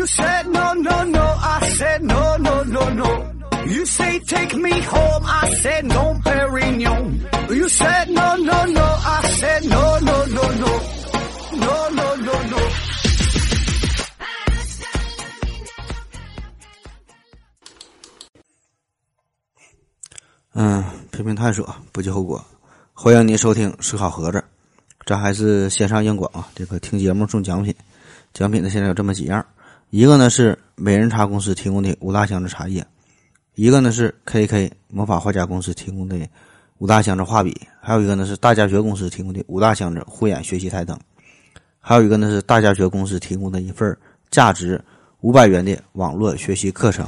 You said no, no, no. I said no, no, no, no. You say take me home. I said no, Perignon. You said no, no, no. I said no, no, no, no. No, no, no, no. 嗯，批评探索，不计后果。欢迎您收听思考盒子，咱还是线上硬广啊。这个听节目送奖品，奖品呢现在有这么几样，一个呢是美人茶公司提供的五大箱子茶叶，一个呢是 KK 魔法画家公司提供的五大箱子画笔，还有一个呢是大家学公司提供的五大箱子护眼学习台灯，还有一个呢是大家学公司提供的一份价值五百元的网络学习课程。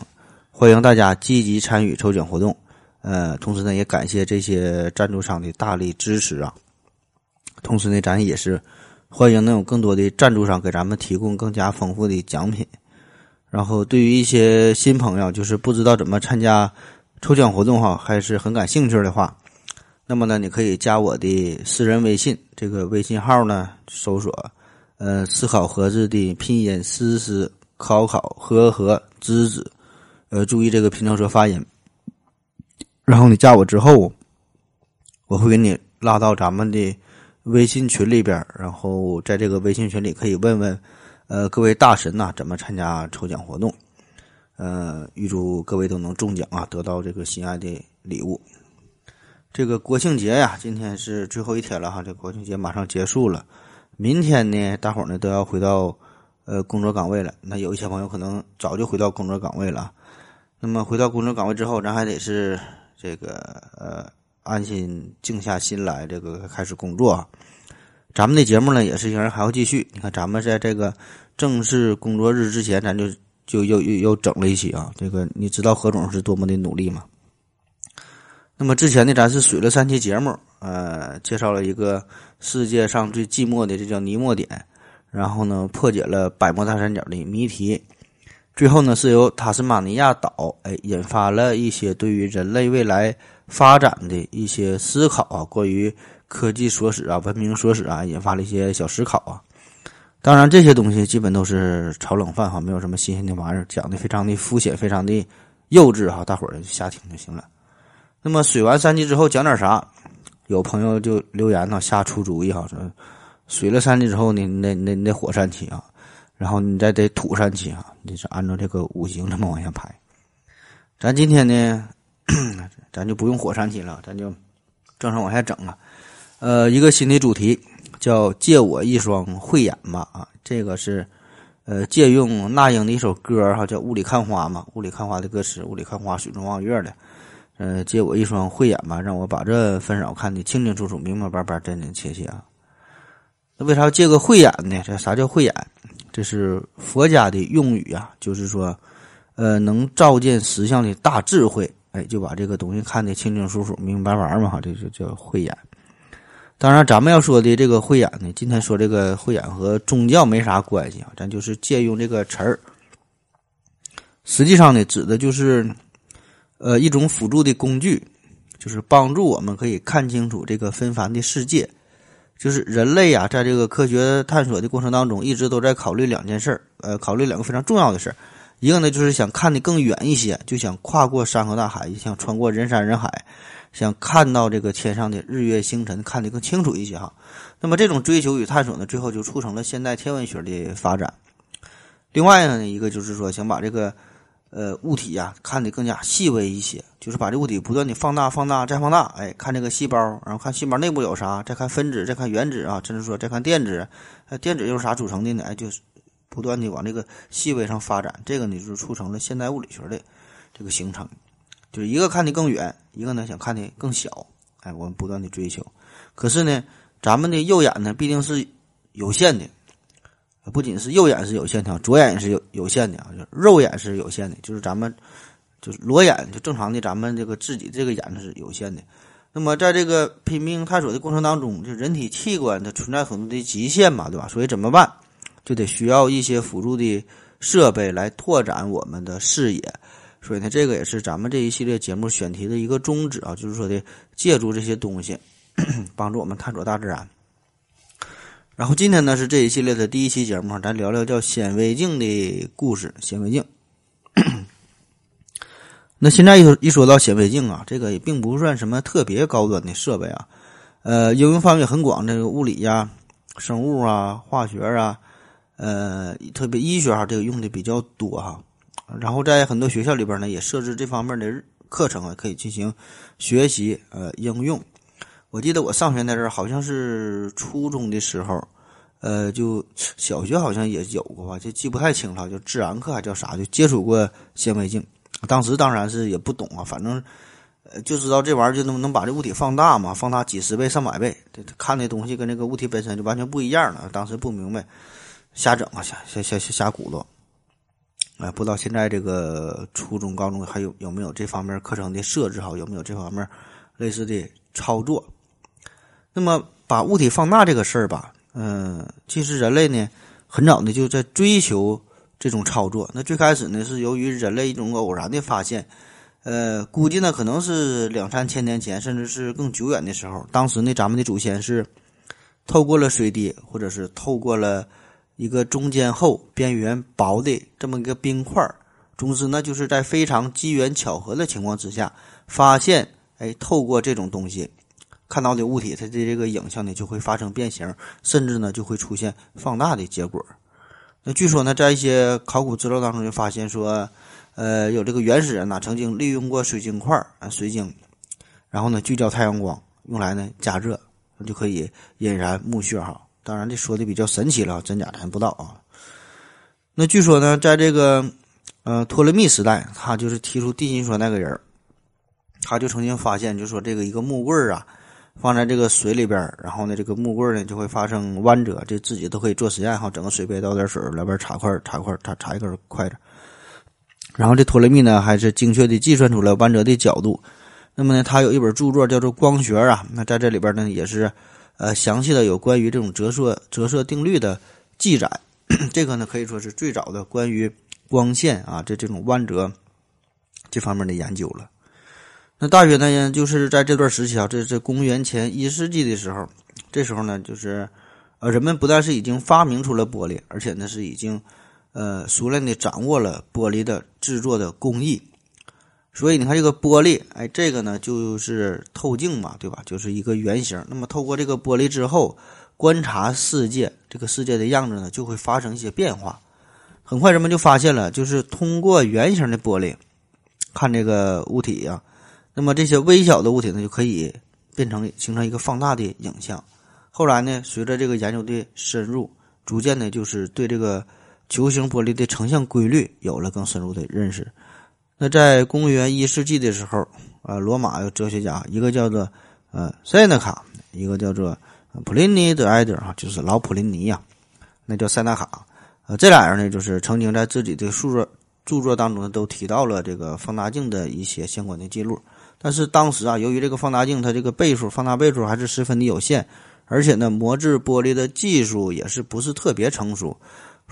欢迎大家积极参与抽奖活动。呃，同时呢，也感谢这些赞助商的大力支持啊。同时呢，咱也是欢迎能有更多的赞助商给咱们提供更加丰富的奖品。然后，对于一些新朋友，就是不知道怎么参加抽奖活动哈，还是很感兴趣的话，那么呢，你可以加我的私人微信，这个微信号呢，搜索呃“思考盒子”的拼音“思思考考和和知子”，呃，注意这个平翘舌发音。然后你加我之后，我会给你拉到咱们的微信群里边然后在这个微信群里可以问问，呃，各位大神呐，怎么参加抽奖活动？呃，预祝各位都能中奖啊，得到这个心爱的礼物。这个国庆节呀，今天是最后一天了哈，这国庆节马上结束了。明天呢，大伙儿呢都要回到呃工作岗位了。那有一些朋友可能早就回到工作岗位了。那么回到工作岗位之后，咱还得是。这个呃，安心静下心来，这个开始工作。咱们的节目呢，也是仍然还要继续。你看，咱们在这个正式工作日之前，咱就就又又又整了一期啊。这个你知道何总是多么的努力吗？那么之前呢，咱是水了三期节目，呃，介绍了一个世界上最寂寞的，这叫尼莫点，然后呢，破解了百慕大三角的谜题。最后呢，是由塔斯马尼亚岛哎引发了一些对于人类未来发展的一些思考啊，关于科技所使啊、文明所使啊，引发了一些小思考啊。当然，这些东西基本都是炒冷饭哈，没有什么新鲜的玩意儿，讲的非常的肤浅，非常的幼稚哈，大伙儿瞎听就行了。那么水完三集之后讲点啥？有朋友就留言呢，瞎出主意哈，说水了三集之后呢，那那那火山期啊。然后你再得土山期啊，你是按照这个五行这么往下排。咱今天呢，咱就不用火山期了，咱就正常往下整啊。呃，一个新的主题叫“借我一双慧眼吧”啊，这个是呃借用那英的一首歌哈，叫《雾里看花》嘛，《雾里看花》的歌词，“雾里看花，水中望月”的。呃，借我一双慧眼吧，让我把这纷扰看得清清楚楚、明明白白、真真切切啊。那为啥要借个慧眼呢？这啥叫慧眼？这是佛家的用语啊，就是说，呃，能照见实相的大智慧，哎，就把这个东西看得清清楚楚、明明白白嘛，哈，这就叫慧眼。当然，咱们要说的这个慧眼呢，今天说这个慧眼和宗教没啥关系啊，咱就是借用这个词儿。实际上呢，指的就是，呃，一种辅助的工具，就是帮助我们可以看清楚这个纷繁的世界。就是人类呀，在这个科学探索的过程当中，一直都在考虑两件事儿，呃，考虑两个非常重要的事儿。一个呢，就是想看得更远一些，就想跨过山河大海，想穿过人山人海，想看到这个天上的日月星辰，看得更清楚一些哈。那么这种追求与探索呢，最后就促成了现代天文学的发展。另外呢，一个就是说想把这个。呃，物体呀，看得更加细微一些，就是把这物体不断的放大、放大再放大，哎，看这个细胞，然后看细胞内部有啥，再看分子，再看原子啊，甚至说再看电子，呃，电子又是啥组成的呢？哎，就是不断的往这个细微上发展，这个呢就是促成了现代物理学的这个形成，就是一个看得更远，一个呢想看的更小，哎，我们不断的追求，可是呢，咱们的右眼呢必定是有限的。不仅是右眼是有限的，左眼也是有有限的啊，就是肉眼是有限的，就是咱们就是裸眼就正常的，咱们这个自己这个眼是有限的。那么在这个拼命探索的过程当中，就人体器官它存在很多的极限嘛，对吧？所以怎么办？就得需要一些辅助的设备来拓展我们的视野。所以呢，这个也是咱们这一系列节目选题的一个宗旨啊，就是说的借助这些东西 帮助我们探索大自然。然后今天呢是这一系列的第一期节目，咱聊聊叫显微镜的故事。显微镜，那现在一说一说到显微镜啊，这个也并不算什么特别高端的设备啊，呃，应用范围很广，这个物理呀、生物啊、化学啊，呃，特别医学哈，这个用的比较多哈。然后在很多学校里边呢，也设置这方面的课程啊，可以进行学习呃应用。我记得我上学那阵儿，好像是初中的时候，呃，就小学好像也有过吧，就记不太清了，就自然课还叫啥，就接触过显微镜。当时当然是也不懂啊，反正呃就知道这玩意儿就能能把这物体放大嘛，放大几十倍、上百倍，这看的东西跟这个物体本身就完全不一样了。当时不明白，瞎整啊，瞎瞎瞎瞎瞎鼓捣。哎，不知道现在这个初中、高中还有有没有这方面课程的设置哈？有没有这方面类似的操作？那么，把物体放大这个事儿吧，嗯，其实人类呢，很早呢就在追求这种操作。那最开始呢，是由于人类一种偶然的发现，呃，估计呢可能是两三千年前，甚至是更久远的时候。当时呢，咱们的祖先是透过了水滴，或者是透过了一个中间厚、边缘薄的这么一个冰块儿。总之呢，就是在非常机缘巧合的情况之下，发现，哎，透过这种东西。看到的物体，它的这个影像呢就会发生变形，甚至呢就会出现放大的结果。那据说呢，在一些考古资料当中就发现说，呃，有这个原始人呐曾经利用过水晶块啊水晶，然后呢聚焦太阳光，用来呢加热，就可以引燃墓穴哈。当然这说的比较神奇了，真假咱不知道啊。那据说呢，在这个呃托勒密时代，他就是提出地心说那个人，他就曾经发现，就说这个一个木棍儿啊。放在这个水里边，然后呢，这个木棍儿呢就会发生弯折，这自己都可以做实验哈。整个水杯倒点水，里边插块插块插插一根筷子，然后这托勒密呢还是精确的计算出了弯折的角度。那么呢，他有一本著作叫做《光学》啊，那在这里边呢也是呃详细的有关于这种折射折射定律的记载。这个呢可以说是最早的关于光线啊这这种弯折这方面的研究了。那大约呢，就是在这段时期啊，这是公元前一世纪的时候，这时候呢，就是呃，人们不但是已经发明出了玻璃，而且呢是已经呃熟练的掌握了玻璃的制作的工艺。所以你看这个玻璃，哎，这个呢就是透镜嘛，对吧？就是一个圆形。那么透过这个玻璃之后，观察世界，这个世界的样子呢就会发生一些变化。很快人们就发现了，就是通过圆形的玻璃看这个物体呀。那么这些微小的物体呢，就可以变成形成一个放大的影像。后来呢，随着这个研究的深入，逐渐的就是对这个球形玻璃的成像规律有了更深入的认识。那在公元一世纪的时候，啊，罗马有哲学家，一个叫做呃塞纳卡，一个叫做普林尼德埃德啊，就是老普林尼呀，那叫塞纳卡。呃，这俩人呢，就是曾经在自己的著作著作当中，都提到了这个放大镜的一些相关的记录。但是当时啊，由于这个放大镜它这个倍数放大倍数还是十分的有限，而且呢磨制玻璃的技术也是不是特别成熟，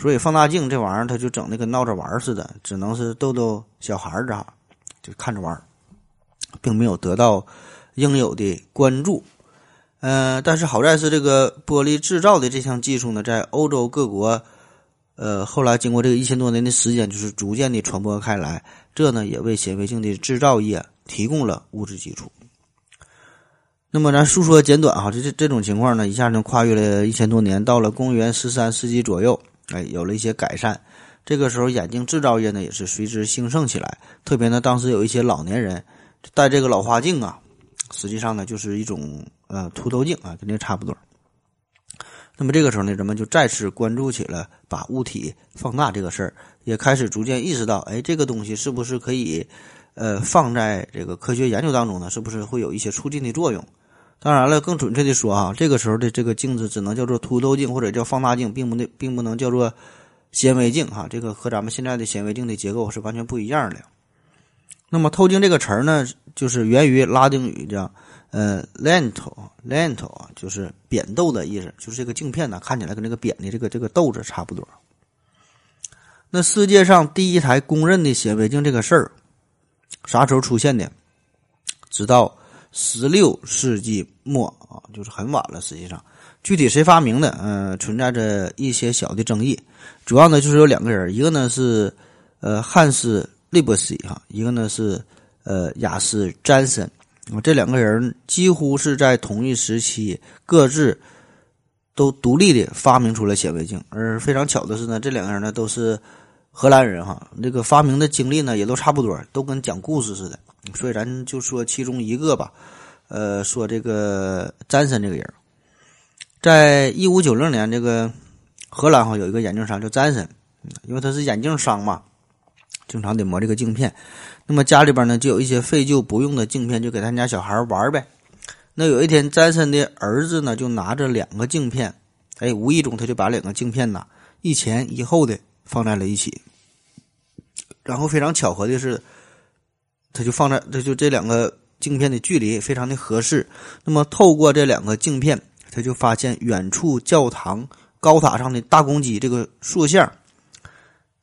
所以放大镜这玩意儿它就整的跟闹着玩似的，只能是逗逗小孩儿啊，就看着玩，并没有得到应有的关注。呃，但是好在是这个玻璃制造的这项技术呢，在欧洲各国，呃，后来经过这个一千多年的时间，就是逐渐的传播开来，这呢也为显微镜的制造业。提供了物质基础。那么咱述说简短哈，这这这种情况呢，一下就跨越了一千多年，到了公元十三世纪左右，哎，有了一些改善。这个时候，眼镜制造业呢也是随之兴盛起来。特别呢，当时有一些老年人戴这个老花镜啊，实际上呢就是一种呃凸透镜啊，跟这差不多。那么这个时候呢，人们就再次关注起了把物体放大这个事儿，也开始逐渐意识到，哎，这个东西是不是可以。呃，放在这个科学研究当中呢，是不是会有一些促进的作用？当然了，更准确的说啊，这个时候的这个镜子只能叫做凸透镜或者叫放大镜，并不能并不能叫做显微镜哈。这个和咱们现在的显微镜的结构是完全不一样的。那么透镜这个词儿呢，就是源于拉丁语，叫呃 lento，lento 啊，就是扁豆的意思，就是这个镜片呢看起来跟这个扁的这个这个豆子差不多。那世界上第一台公认的显微镜这个事儿。啥时候出现的？直到十六世纪末啊，就是很晚了。实际上，具体谁发明的，嗯，存在着一些小的争议。主要呢，就是有两个人，一个呢是呃汉斯利伯西哈，一个呢是呃雅斯詹森。这两个人几乎是在同一时期各自都独立的发明出了显微镜。而非常巧的是呢，这两个人呢都是荷兰人哈，这个发明的经历呢也都差不多，都跟讲故事似的。所以咱就说其中一个吧，呃，说这个詹森这个人，在一五九六年，这个荷兰哈有一个眼镜商叫詹森，因为他是眼镜商嘛，经常得磨这个镜片。那么家里边呢就有一些废旧不用的镜片，就给他家小孩玩呗。那有一天，詹森的儿子呢就拿着两个镜片，哎，无意中他就把两个镜片呐一前一后的放在了一起，然后非常巧合的是。他就放在，他就这两个镜片的距离非常的合适。那么透过这两个镜片，他就发现远处教堂高塔上的大公鸡这个塑像，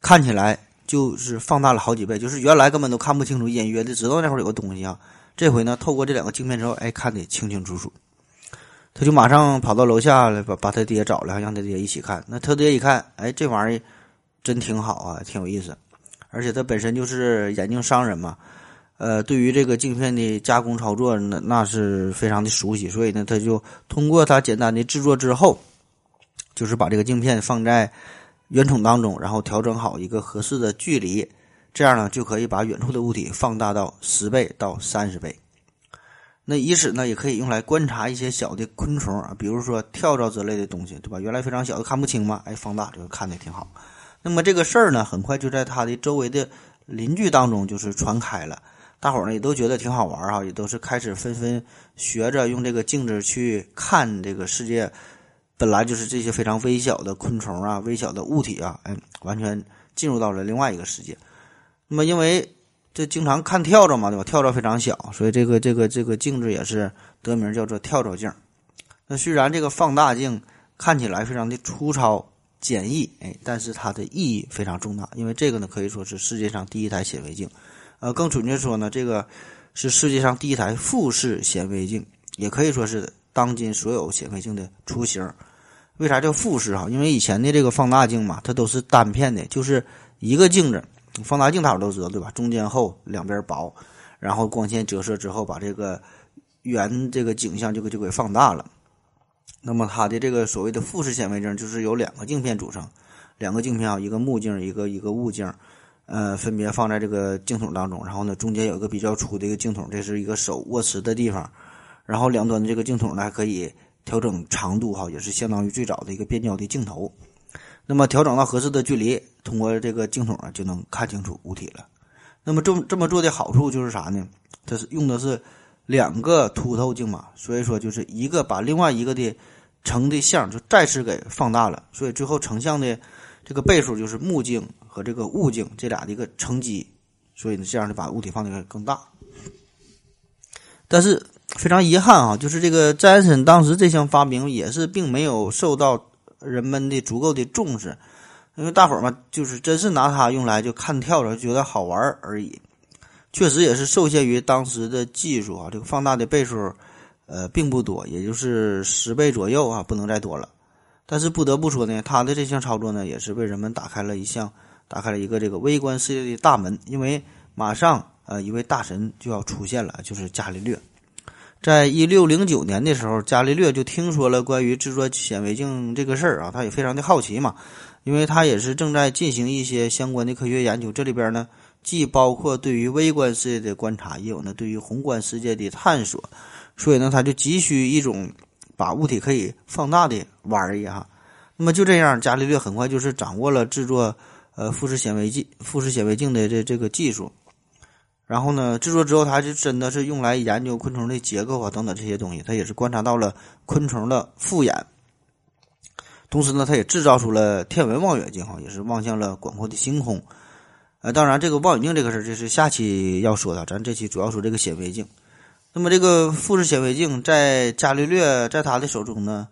看起来就是放大了好几倍。就是原来根本都看不清楚，隐约的知道那块有个东西啊。这回呢，透过这两个镜片之后，哎，看得清清楚楚。他就马上跑到楼下来，把把他爹找来，让他爹一起看。那他爹一看，哎，这玩意儿真挺好啊，挺有意思。而且他本身就是眼镜商人嘛。呃，对于这个镜片的加工操作，那那是非常的熟悉，所以呢，他就通过他简单的制作之后，就是把这个镜片放在圆筒当中，然后调整好一个合适的距离，这样呢，就可以把远处的物体放大到十倍到三十倍。那以此呢，也可以用来观察一些小的昆虫啊，比如说跳蚤之类的东西，对吧？原来非常小的看不清嘛，哎，放大就看的挺好。那么这个事儿呢，很快就在他的周围的邻居当中就是传开了。大伙儿呢也都觉得挺好玩儿哈，也都是开始纷纷学着用这个镜子去看这个世界，本来就是这些非常微小的昆虫啊、微小的物体啊，哎，完全进入到了另外一个世界。那么因为这经常看跳蚤嘛，对吧？跳蚤非常小，所以这个这个这个镜子也是得名叫做跳蚤镜。那虽然这个放大镜看起来非常的粗糙简易，哎，但是它的意义非常重大，因为这个呢可以说是世界上第一台显微镜。呃，更准确说呢，这个是世界上第一台复式显微镜，也可以说是当今所有显微镜的雏形。为啥叫复式哈？因为以前的这个放大镜嘛，它都是单片的，就是一个镜子。放大镜大伙都知道对吧？中间厚，两边薄，然后光线折射之后，把这个圆这个景象就给就给放大了。那么它的这个所谓的复式显微镜，就是由两个镜片组成，两个镜片啊，一个目镜，一个一个物镜。呃，分别放在这个镜筒当中，然后呢，中间有一个比较粗的一个镜筒，这是一个手握持的地方，然后两端的这个镜筒呢还可以调整长度哈，也是相当于最早的一个变焦的镜头。那么调整到合适的距离，通过这个镜筒啊就能看清楚物体了。那么这么这么做的好处就是啥呢？它是用的是两个凸透镜嘛，所以说就是一个把另外一个的成的像就再次给放大了，所以最后成像的这个倍数就是目镜。和这个物镜这俩的一个乘积，所以呢，这样就把物体放的更大。但是非常遗憾啊，就是这个詹森当时这项发明也是并没有受到人们的足够的重视，因为大伙儿嘛，就是真是拿它用来就看跳蚤，觉得好玩而已。确实也是受限于当时的技术啊，这个放大的倍数呃并不多，也就是十倍左右啊，不能再多了。但是不得不说呢，他的这项操作呢，也是为人们打开了一项。打开了一个这个微观世界的大门，因为马上呃一位大神就要出现了，就是伽利略。在一六零九年的时候，伽利略就听说了关于制作显微镜这个事儿啊，他也非常的好奇嘛，因为他也是正在进行一些相关的科学研究。这里边呢，既包括对于微观世界的观察，也有呢对于宏观世界的探索，所以呢，他就急需一种把物体可以放大的玩意儿哈。那么就这样，伽利略很快就是掌握了制作。呃，复式显微镜，复式显微镜的这这个技术，然后呢，制作之后，它就真的是用来研究昆虫的结构啊，等等这些东西。它也是观察到了昆虫的复眼，同时呢，它也制造出了天文望远镜，哈，也是望向了广阔的星空。呃，当然，这个望远镜这个事儿，这是下期要说的，咱这期主要说这个显微镜。那么，这个复式显微镜在伽利略在他的手中呢？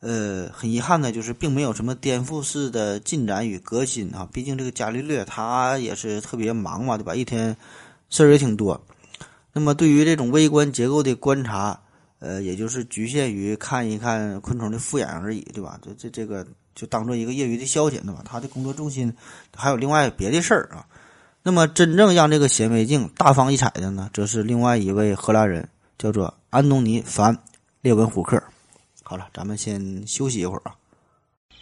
呃，很遗憾的就是并没有什么颠覆式的进展与革新啊。毕竟这个伽利略他也是特别忙嘛，对吧？一天事儿也挺多。那么对于这种微观结构的观察，呃，也就是局限于看一看昆虫的复眼而已，对吧？这这这个就当做一个业余的消遣，对吧？他的工作重心还有另外别的事儿啊。那么真正让这个显微镜大放异彩的呢，则是另外一位荷兰人，叫做安东尼·凡·列文虎克。好了，咱们先休息一会儿啊。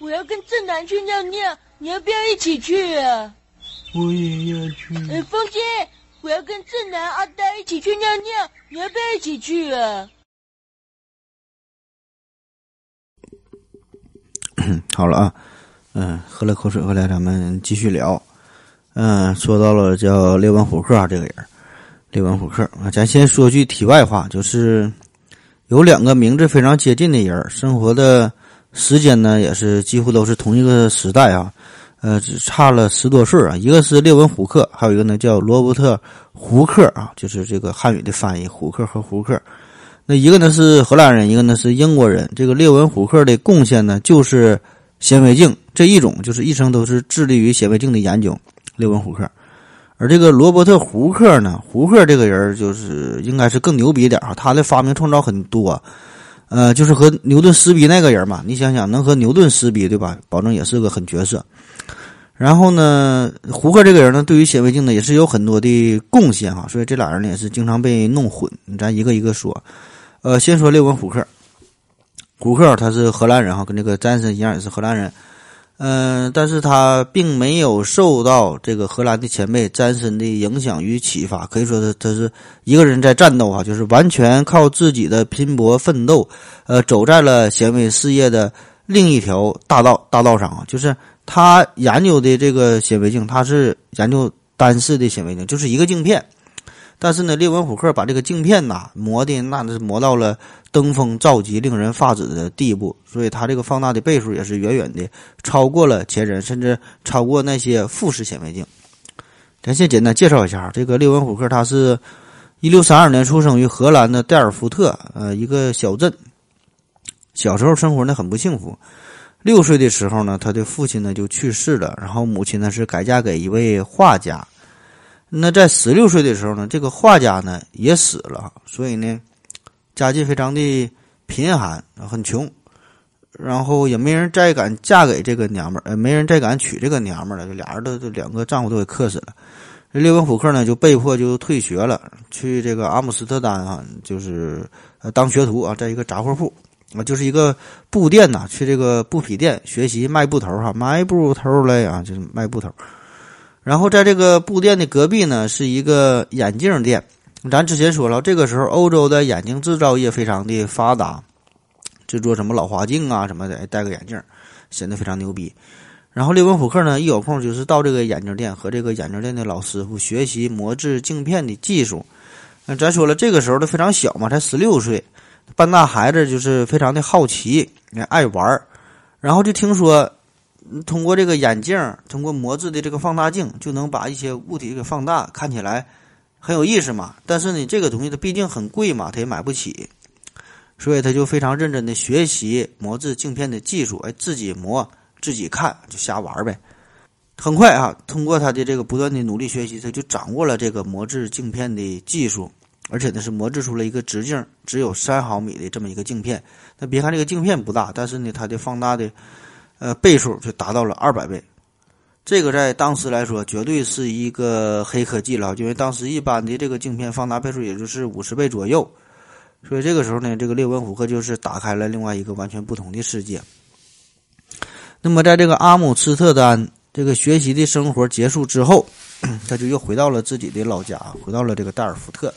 我要跟正南去尿尿，你要不要一起去啊？我也要去。哎，风心，我要跟正南、阿呆一起去尿尿，你要不要一起去啊？好了啊，嗯，喝了口水回来，咱们继续聊。嗯，说到了叫列文虎克这个人，列文虎克啊，咱先说句题外话，就是有两个名字非常接近的人，生活的时间呢也是几乎都是同一个时代啊，呃，只差了十多岁啊。一个是列文虎克，还有一个呢叫罗伯特胡克啊，就是这个汉语的翻译，虎克和胡克。那一个呢是荷兰人，一个呢是英国人。这个列文虎克的贡献呢就是显微镜这一种，就是一生都是致力于显微镜的研究。列文虎克，而这个罗伯特胡克呢，胡克这个人就是应该是更牛逼一点哈，他的发明创造很多，呃，就是和牛顿撕逼那个人嘛，你想想能和牛顿撕逼对吧？保证也是个狠角色。然后呢，胡克这个人呢，对于显微镜呢也是有很多的贡献哈，所以这俩人呢也是经常被弄混。咱一个一个说，呃，先说列文虎克，胡克他是荷兰人哈，跟这个詹森一样也是荷兰人。嗯，但是他并没有受到这个荷兰的前辈詹森的影响与启发，可以说他他是一个人在战斗啊，就是完全靠自己的拼搏奋斗，呃，走在了显微事业的另一条大道大道上啊。就是他研究的这个显微镜，他是研究单视的显微镜，就是一个镜片。但是呢，列文虎克把这个镜片呐磨的那是磨到了登峰造极、令人发指的地步，所以他这个放大的倍数也是远远的超过了前人，甚至超过那些复式显微镜。咱先简单介绍一下这个列文虎克，他是一六三二年出生于荷兰的代尔福特，呃，一个小镇。小时候生活呢很不幸福，六岁的时候呢，他的父亲呢就去世了，然后母亲呢是改嫁给一位画家。那在十六岁的时候呢，这个画家呢也死了，所以呢，家境非常的贫寒，很穷，然后也没人再敢嫁给这个娘们儿，呃，没人再敢娶这个娘们儿了，就俩人都两个丈夫都给克死了。列文虎克呢就被迫就退学了，去这个阿姆斯特丹啊，就是呃当学徒啊，在一个杂货铺啊，就是一个布店呐，去这个布匹店学习卖布头哈，卖布头嘞啊，就是卖布头。然后在这个布店的隔壁呢，是一个眼镜店。咱之前说了，这个时候欧洲的眼镜制造业非常的发达，制作什么老花镜啊什么的，戴个眼镜显得非常牛逼。然后列文虎克呢，一有空就是到这个眼镜店和这个眼镜店的老师傅学习磨制镜片的技术。那咱说了，这个时候他非常小嘛，才十六岁，半大孩子就是非常的好奇，爱玩儿然后就听说。通过这个眼镜，通过磨制的这个放大镜，就能把一些物体给放大，看起来很有意思嘛。但是呢，这个东西它毕竟很贵嘛，他也买不起，所以他就非常认真的学习磨制镜片的技术，哎，自己磨，自己看，就瞎玩呗。很快啊，通过他的这个不断的努力学习，他就掌握了这个磨制镜片的技术，而且呢是磨制出了一个直径只有三毫米的这么一个镜片。那别看这个镜片不大，但是呢，它的放大的。呃，倍数就达到了二百倍，这个在当时来说绝对是一个黑科技了，因为当时一般的这个镜片放大倍数也就是五十倍左右，所以这个时候呢，这个列文虎克就是打开了另外一个完全不同的世界。那么，在这个阿姆斯特丹这个学习的生活结束之后，他就又回到了自己的老家，回到了这个代尔福特。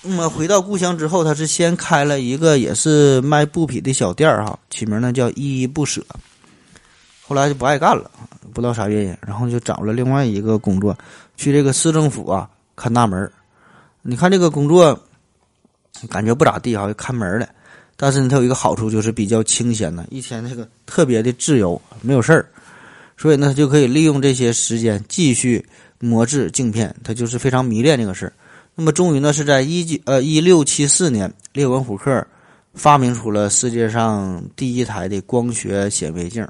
那么回到故乡之后，他是先开了一个也是卖布匹的小店儿哈，起名呢叫依依不舍。后来就不爱干了，不知道啥原因，然后就找了另外一个工作，去这个市政府啊看大门你看这个工作感觉不咋地哈，看门的。但是呢，它有一个好处就是比较清闲呢，一天这个特别的自由，没有事儿，所以呢，他就可以利用这些时间继续磨制镜片。他就是非常迷恋这个事儿。那么，终于呢，是在一九呃一六七四年，列文虎克发明出了世界上第一台的光学显微镜。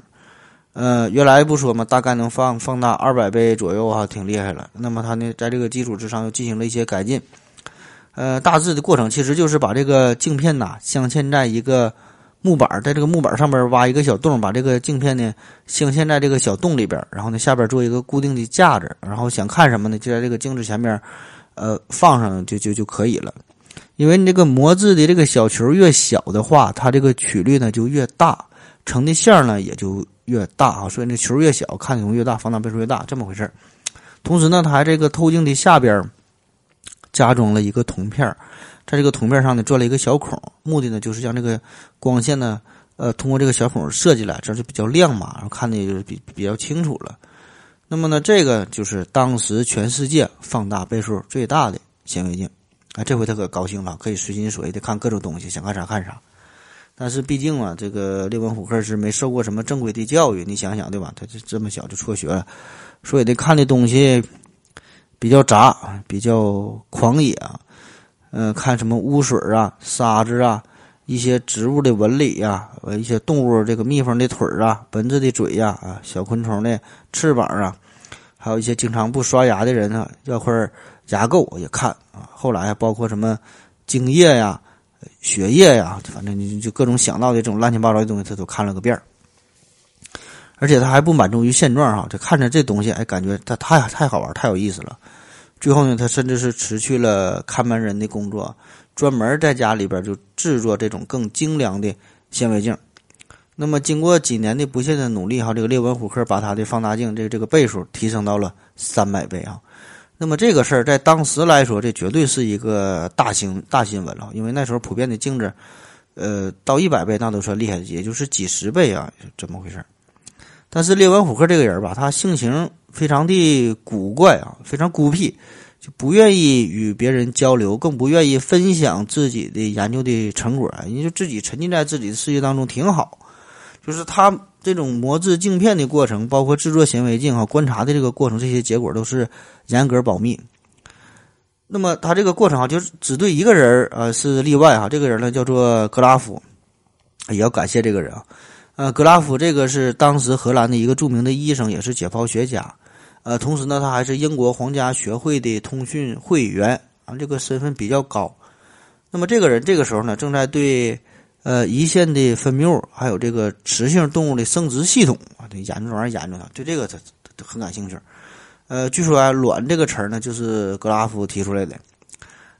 呃，原来不说嘛，大概能放放大二百倍左右啊，挺厉害了。那么他呢，在这个基础之上又进行了一些改进，呃，大致的过程其实就是把这个镜片呐镶嵌在一个木板，在这个木板上边挖一个小洞，把这个镜片呢镶嵌在这个小洞里边，然后呢下边做一个固定的架子，然后想看什么呢，就在这个镜子前面，呃，放上就就就可以了。因为你这个模制的这个小球越小的话，它这个曲率呢就越大，成的线呢也就越大啊，所以那球越小，看的东西越大，放大倍数越大，这么回事同时呢，它还这个透镜的下边加装了一个铜片在这个铜片上呢钻了一个小孔，目的呢就是将这个光线呢，呃，通过这个小孔射进来，这就比较亮嘛，然后看的也就比比较清楚了。那么呢，这个就是当时全世界放大倍数最大的显微镜。啊，这回他可高兴了，可以随心所欲的看各种东西，想看啥看啥。但是毕竟啊，这个列文虎克是没受过什么正规的教育，你想想对吧？他这这么小就辍学了，所以得看的东西比较杂，比较狂野啊。嗯，看什么污水啊、沙子啊、一些植物的纹理呀、呃一些动物这个蜜蜂的腿儿啊、蚊子的嘴呀、啊小昆虫的翅膀啊，还有一些经常不刷牙的人啊，要块牙垢也看啊。后来还包括什么精液呀、血液呀，反正你就各种想到的这种乱七八糟的东西，他都看了个遍儿。而且他还不满足于现状哈，就看着这东西，哎，感觉他太太好玩，太有意思了。最后呢，他甚至是辞去了看门人的工作，专门在家里边就制作这种更精良的显微镜。那么经过几年的不懈的努力哈，这个列文虎克把他的放大镜这个这个倍数提升到了三百倍啊。那么这个事儿在当时来说，这绝对是一个大新大新闻了，因为那时候普遍的镜子，呃，到一百倍那都算厉害的，也就是几十倍啊，这么回事。但是列文虎克这个人吧，他性情非常的古怪啊，非常孤僻，不愿意与别人交流，更不愿意分享自己的研究的成果，也就自己沉浸在自己的世界当中挺好。就是他这种磨制镜片的过程，包括制作显微镜啊、观察的这个过程，这些结果都是严格保密。那么他这个过程啊，就是只对一个人呃是例外哈，这个人呢叫做格拉夫，也要感谢这个人啊。呃，格拉夫这个是当时荷兰的一个著名的医生，也是解剖学家。呃，同时呢，他还是英国皇家学会的通讯会员啊，这个身份比较高。那么这个人这个时候呢，正在对呃胰腺的分泌物，还有这个雌性动物的生殖系统啊，这研究这玩意儿研究他，对这个他很感兴趣。呃，据说啊，卵这个词儿呢，就是格拉夫提出来的。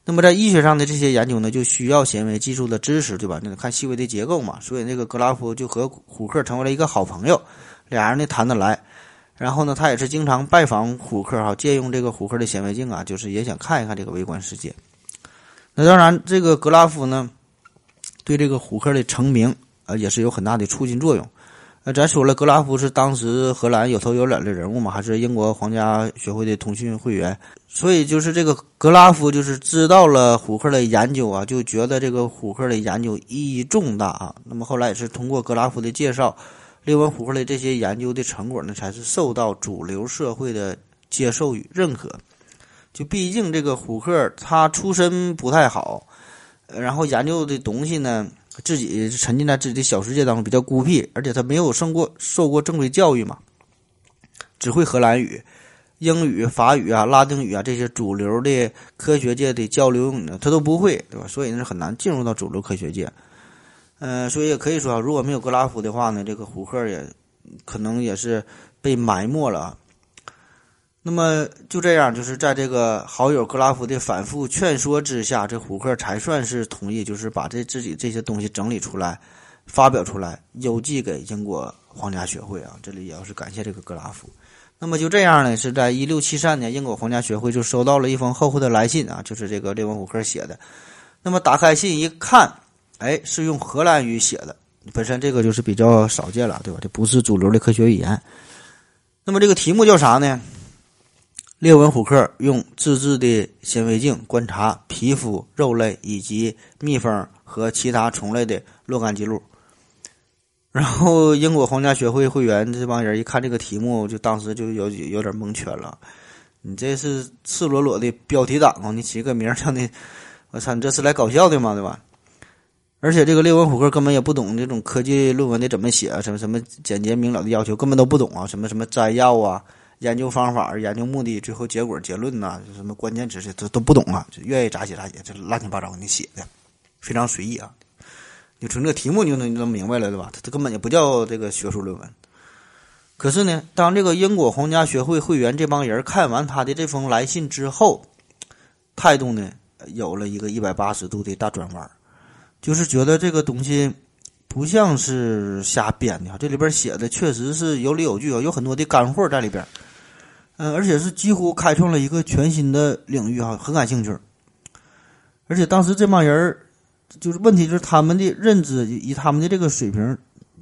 那么在医学上的这些研究呢，就需要显微技术的知识，对吧？那看细微的结构嘛。所以那个格拉夫就和虎克成为了一个好朋友，俩人呢谈得来。然后呢，他也是经常拜访虎克哈，借用这个虎克的显微镜啊，就是也想看一看这个微观世界。那当然，这个格拉夫呢，对这个虎克的成名啊，也是有很大的促进作用。那，咱说了，格拉夫是当时荷兰有头有脸的人物嘛，还是英国皇家学会的通讯会员，所以就是这个格拉夫就是知道了虎克的研究啊，就觉得这个虎克的研究意义重大啊。那么后来也是通过格拉夫的介绍，列文虎克的这些研究的成果呢，才是受到主流社会的接受与认可。就毕竟这个虎克他出身不太好，然后研究的东西呢。自己沉浸在自己的小世界当中，比较孤僻，而且他没有受过受过正规教育嘛，只会荷兰语、英语、法语啊、拉丁语啊这些主流的科学界的交流用语他都不会，对吧？所以呢，很难进入到主流科学界。呃，所以也可以说，如果没有格拉夫的话呢，这个胡克也可能也是被埋没了。那么就这样，就是在这个好友格拉夫的反复劝说之下，这胡克才算是同意，就是把这自己这些东西整理出来，发表出来，邮寄给英国皇家学会啊。这里也要是感谢这个格拉夫。那么就这样呢，是在一六七三年，英国皇家学会就收到了一封厚厚的来信啊，就是这个列文虎克写的。那么打开信一看，哎，是用荷兰语写的，本身这个就是比较少见了，对吧？这不是主流的科学语言。那么这个题目叫啥呢？列文虎克用自制的显微镜观察皮肤、肉类以及蜜蜂和其他虫类的若干记录。然后，英国皇家学会会员这帮人一看这个题目，就当时就有有点蒙圈了。你这是赤裸裸的标题党啊！你起个名叫那，我操，你这是来搞笑的吗？对吧？而且这个列文虎克根本也不懂这种科技论文的怎么写，什么什么简洁明了的要求根本都不懂啊！什么什么摘要啊。研究方法、研究目的、最后结果、结论呐，就什么关键知识，这都不懂啊，就愿意咋写咋写，这乱七八糟给你写的，非常随意啊。你从这个题目你就能就能明白了，对吧？它它根本就不叫这个学术论文。可是呢，当这个英国皇家学会会员这帮人看完他的这封来信之后，态度呢有了一个一百八十度的大转弯，就是觉得这个东西不像是瞎编的，这里边写的确实是有理有据啊，有很多的干货在里边。嗯，而且是几乎开创了一个全新的领域哈，很感兴趣。而且当时这帮人就是问题，就是他们的认知以他们的这个水平，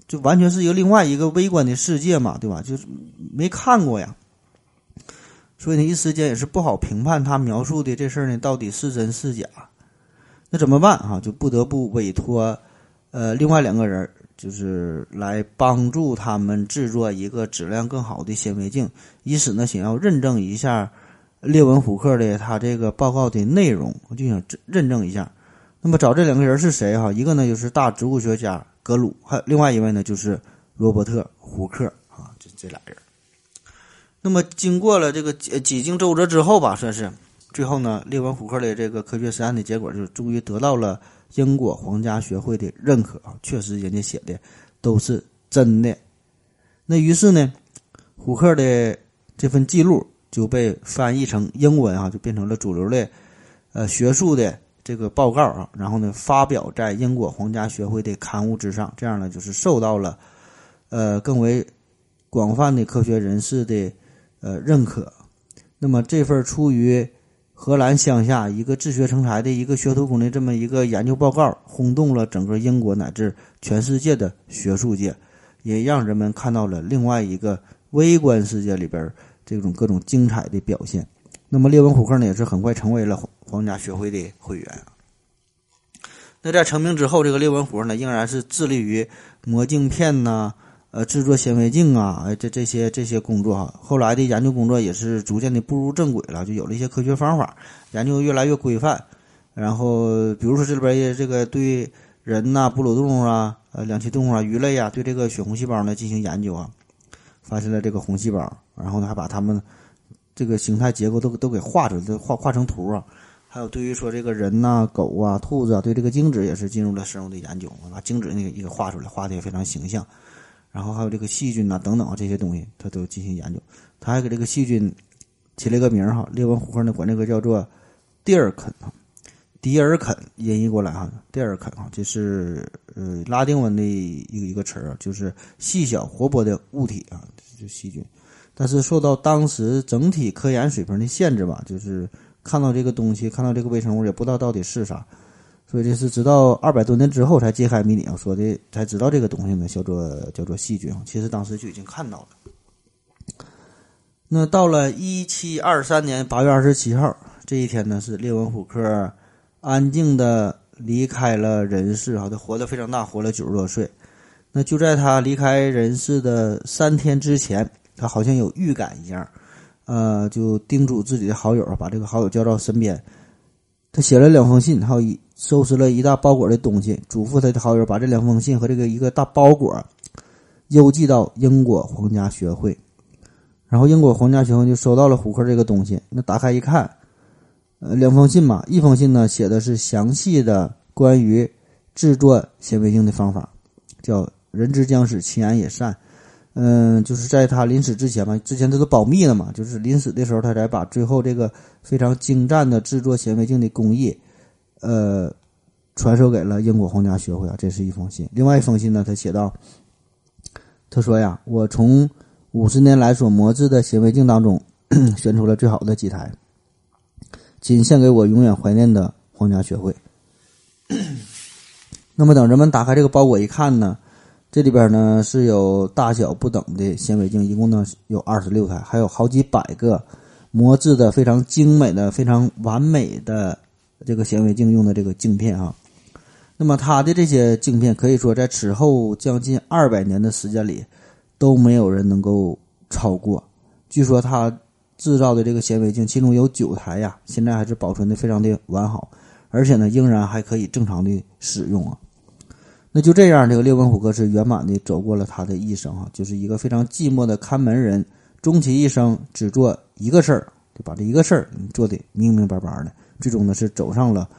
就完全是一个另外一个微观的世界嘛，对吧？就是没看过呀，所以呢，一时间也是不好评判他描述的这事儿呢到底是真是假。那怎么办啊？就不得不委托呃另外两个人，就是来帮助他们制作一个质量更好的显微镜，以此呢想要认证一下列文虎克的他这个报告的内容，我就想认证一下。那么找这两个人是谁哈？一个呢就是大植物学家格鲁，还有另外一位呢就是罗伯特胡克啊，这这俩人。那么经过了这个几几经周折之后吧，算是最后呢，列文虎克的这个科学实验的结果，就终于得到了英国皇家学会的认可啊，确实人家写的都是真的。那于是呢，虎克的这份记录就被翻译成英文啊，就变成了主流的呃学术的。这个报告啊，然后呢，发表在英国皇家学会的刊物之上，这样呢，就是受到了，呃，更为广泛的科学人士的呃认可。那么，这份出于荷兰乡下一个自学成才的一个学徒工的这么一个研究报告，轰动了整个英国乃至全世界的学术界，也让人们看到了另外一个微观世界里边这种各种精彩的表现。那么，列文虎克呢，也是很快成为了皇家学会的会员。那在成名之后，这个列文虎呢，仍然是致力于磨镜片呐，呃，制作显微镜啊，这这些这些工作哈。后来的研究工作也是逐渐的步入正轨了，就有了一些科学方法，研究越来越规范。然后，比如说这里边也这个对人呐、哺乳动物啊、呃、两栖动物啊、鱼类啊，对这个血红细胞呢进行研究啊，发现了这个红细胞，然后呢还把它们。这个形态结构都都给画出来，都画画成图啊。还有对于说这个人呐、狗啊、兔子啊，对这个精子也是进入了深入的研究，把精子那个一个画出来，画的也非常形象。然后还有这个细菌呐等等啊这些东西，他都进行研究。他还给这个细菌起了个名儿哈，列文虎克呢管这个叫做蒂尔肯啊，迪尔肯音译过来哈，蒂尔肯啊，这是呃拉丁文的一个一个词儿啊，就是细小活泼的物体啊，就细菌。但是受到当时整体科研水平的限制吧，就是看到这个东西，看到这个微生物也不知道到底是啥，所以这是直到二百多年之后才揭开谜底啊，说的才知道这个东西呢叫做叫做细菌其实当时就已经看到了。那到了一七二三年八月二十七号这一天呢，是列文虎克安静的离开了人世啊，他活得非常大，活了九十多岁。那就在他离开人世的三天之前。他好像有预感一样，呃，就叮嘱自己的好友，把这个好友叫到身边。他写了两封信，还有一收拾了一大包裹的东西，嘱咐他的好友把这两封信和这个一个大包裹邮寄到英国皇家学会。然后英国皇家学会就收到了虎克这个东西，那打开一看，呃，两封信嘛，一封信呢写的是详细的关于制作显微镜的方法，叫“人之将死，其言也善”。嗯，就是在他临死之前嘛，之前这都保密了嘛，就是临死的时候，他才把最后这个非常精湛的制作显微镜的工艺，呃，传授给了英国皇家学会啊。这是一封信。另外一封信呢，他写道：“他说呀，我从五十年来所磨制的显微镜当中 选出了最好的几台，仅献给我永远怀念的皇家学会。”那么，等人们打开这个包裹一看呢？这里边呢是有大小不等的显微镜，一共呢有二十六台，还有好几百个磨制的非常精美的、非常完美的这个显微镜用的这个镜片啊。那么它的这些镜片可以说在此后将近二百年的时间里都没有人能够超过。据说他制造的这个显微镜，其中有九台呀，现在还是保存的非常的完好，而且呢仍然还可以正常的使用啊。那就这样，这个列文虎克是圆满的走过了他的一生啊，就是一个非常寂寞的看门人，终其一生只做一个事儿，就把这一个事儿做的明明白白的，最终呢是走上了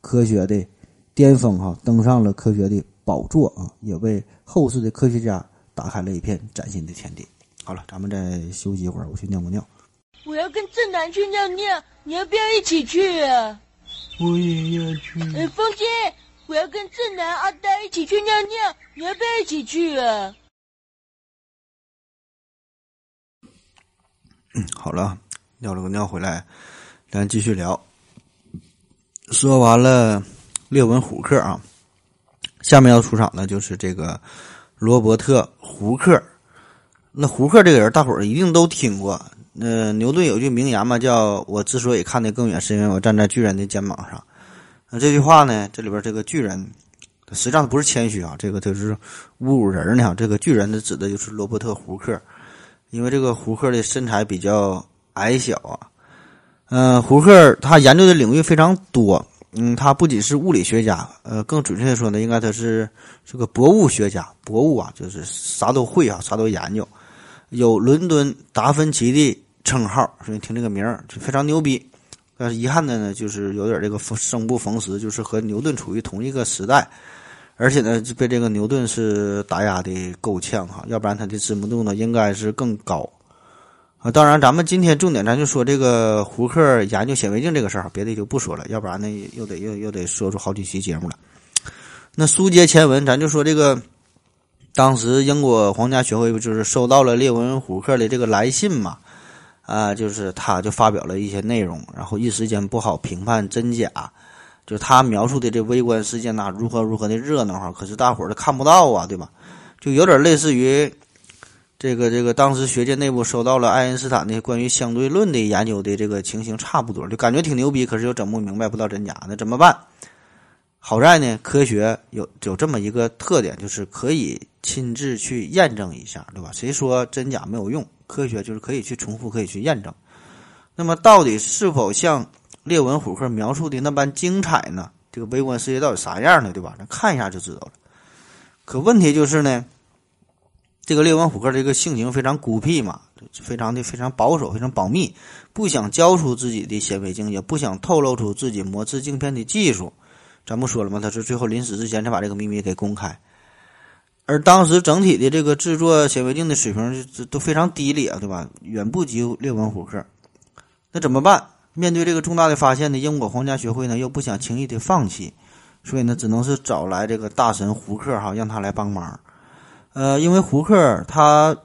科学的巅峰哈，登上了科学的宝座啊，也为后世的科学家打开了一片崭新的天地。好了，咱们再休息一会儿，我去尿个尿。我要跟正南去尿尿，你要不要一起去啊？我也要去。哎，风姐，我要跟正南、阿呆一起去尿尿，你要不要一起去啊？嗯，好了，尿了个尿回来，咱继续聊。说完了列文虎克啊，下面要出场的就是这个罗伯特·胡克。那胡克这个人，大伙儿一定都听过。呃，牛顿有句名言嘛，叫我之所以看得更远，是因为我站在巨人的肩膀上。那这句话呢，这里边这个巨人，实际上不是谦虚啊，这个就是侮辱人呢。这个巨人的指的就是罗伯特·胡克。因为这个胡克的身材比较矮小啊，嗯，胡克他研究的领域非常多，嗯，他不仅是物理学家，呃，更准确的说呢，应该他是这个博物学家，博物啊，就是啥都会啊，啥都研究，有伦敦达芬奇的称号，所以听这个名就非常牛逼。但是遗憾的呢，就是有点这个生不逢时，就是和牛顿处于同一个时代。而且呢，被这个牛顿是打压的够呛哈，要不然他的知名度呢应该是更高啊。当然，咱们今天重点咱就说这个胡克研究显微镜这个事儿，别的就不说了，要不然呢又得又又得说出好几期节目了。那书接前文，咱就说这个当时英国皇家学会不就是收到了列文虎克的这个来信嘛？啊，就是他就发表了一些内容，然后一时间不好评判真假。就他描述的这微观世界呐，如何如何的热闹哈，可是大伙儿都看不到啊，对吧？就有点类似于这个这个当时学界内部收到了爱因斯坦的关于相对论的研究的这个情形差不多，就感觉挺牛逼，可是又整不明白，不知道真假，那怎么办？好在呢，科学有有这么一个特点，就是可以亲自去验证一下，对吧？谁说真假没有用？科学就是可以去重复，可以去验证。那么到底是否像？列文虎克描述的那般精彩呢？这个微观世界到底啥样呢？对吧？咱看一下就知道了。可问题就是呢，这个列文虎克这个性情非常孤僻嘛，非常的非常保守，非常保密，不想交出自己的显微镜，也不想透露出自己磨制镜片的技术。咱不说了吗？他是最后临死之前才把这个秘密给公开。而当时整体的这个制作显微镜的水平都非常低劣，对吧？远不及列文虎克。那怎么办？面对这个重大的发现呢，英国皇家学会呢又不想轻易的放弃，所以呢只能是找来这个大神胡克哈，让他来帮忙。呃，因为胡克他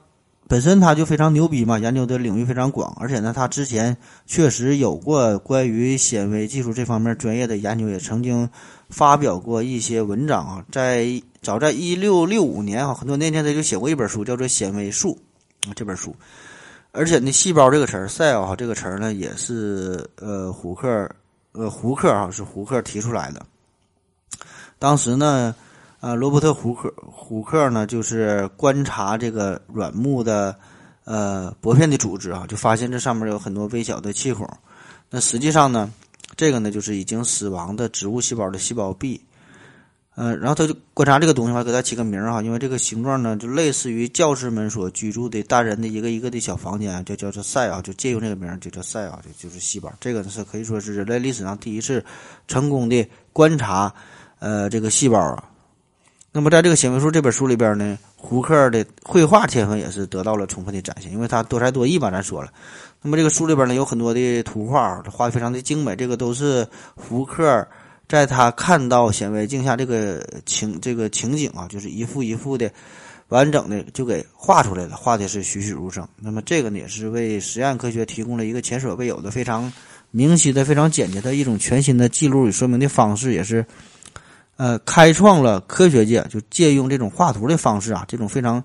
本身他就非常牛逼嘛，研究的领域非常广，而且呢他之前确实有过关于显微技术这方面专业的研究，也曾经发表过一些文章啊。在早在一六六五年啊，很多年前他就写过一本书，叫做《显微术》啊这本书。而且呢，细胞这个词儿，cell 哈，这个词儿呢，也是呃，胡克，呃，胡克啊，是胡克提出来的。当时呢，呃，罗伯特胡克，胡克呢，就是观察这个软木的呃薄片的组织啊，就发现这上面有很多微小的气孔。那实际上呢，这个呢，就是已经死亡的植物细胞的细胞壁。嗯，然后他就观察这个东西话，给他起个名儿哈，因为这个形状呢，就类似于教师们所居住的大人的一个一个的小房间，就叫做塞啊，就借用这个名儿，就叫塞啊，就就是细胞。这个是可以说是人类历史上第一次成功的观察，呃，这个细胞啊。那么在这个显微术这本书里边呢，胡克的绘画天分也是得到了充分的展现，因为他多才多艺吧，咱说了。那么这个书里边呢，有很多的图画，画的非常的精美，这个都是胡克。在他看到显微镜下这个情这个情景啊，就是一幅一幅的完整的就给画出来了，画的是栩栩如生。那么这个呢，也是为实验科学提供了一个前所未有的、非常明晰的、非常简洁的一种全新的记录与说明的方式，也是呃开创了科学界就借用这种画图的方式啊，这种非常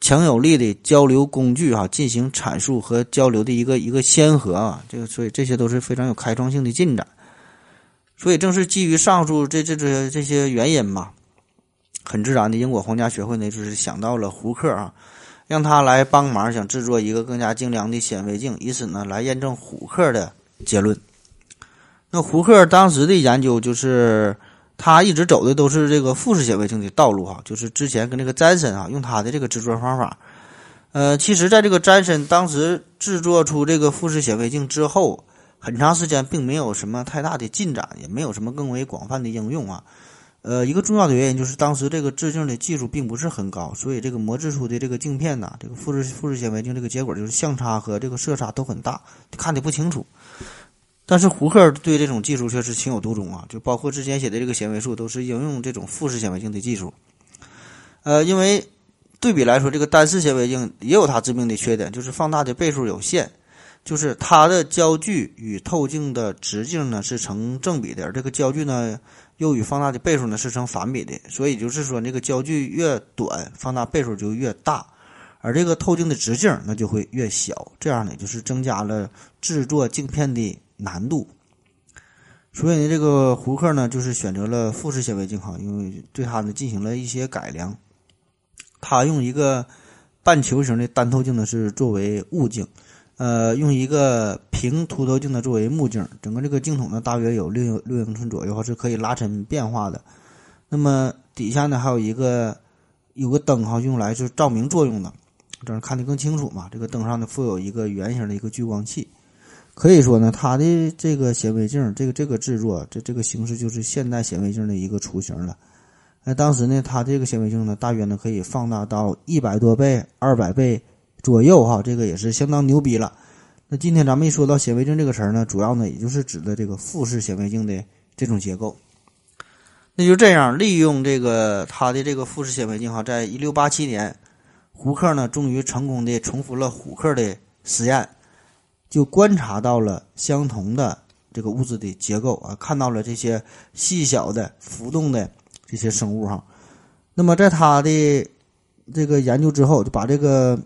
强有力的交流工具啊，进行阐述和交流的一个一个先河啊。这个所以这些都是非常有开创性的进展。所以，正是基于上述这这这这些原因嘛，很自然的，英国皇家学会呢就是想到了胡克啊，让他来帮忙，想制作一个更加精良的显微镜，以此呢来验证胡克的结论。那胡克当时的研究就是他一直走的都是这个复式显微镜的道路哈，就是之前跟这个詹森啊用他的这个制作方法，呃，其实，在这个詹森当时制作出这个富士显微镜之后，很长时间并没有什么太大的进展，也没有什么更为广泛的应用啊。呃，一个重要的原因就是当时这个制镜的技术并不是很高，所以这个磨制出的这个镜片呐，这个富士富士显微镜这个结果就是相差和这个色差都很大，看的不清楚。但是胡克对这种技术却是情有独钟啊，就包括之前写的这个显微术都是应用这种复式显微镜的技术。呃，因为对比来说，这个单式显微镜也有它致命的缺点，就是放大的倍数有限。就是它的焦距与透镜的直径呢是成正比的，而这个焦距呢又与放大的倍数呢是成反比的，所以就是说，这个焦距越短，放大倍数就越大，而这个透镜的直径那就会越小，这样呢就是增加了制作镜片的难度。所以呢，这个胡克呢就是选择了富士显微镜哈，因为对它呢进行了一些改良，他用一个半球形的单透镜呢是作为物镜。呃，用一个平凸透镜呢作为目镜，整个这个镜筒呢大约有六六英寸左右，是可以拉伸变化的。那么底下呢还有一个有个灯哈，用来是照明作用的，这样看得更清楚嘛。这个灯上呢附有一个圆形的一个聚光器，可以说呢它的这个显微镜，这个这个制作这这个形式就是现代显微镜的一个雏形了。那当时呢它这个显微镜呢大约呢可以放大到一百多倍、二百倍。左右哈，这个也是相当牛逼了。那今天咱们一说到显微镜这个词儿呢，主要呢也就是指的这个复式显微镜的这种结构。那就这样，利用这个它的这个复式显微镜哈，在一六八七年，胡克呢终于成功的重复了胡克的实验，就观察到了相同的这个物质的结构啊，看到了这些细小的浮动的这些生物哈。那么在他的这个研究之后，就把这个。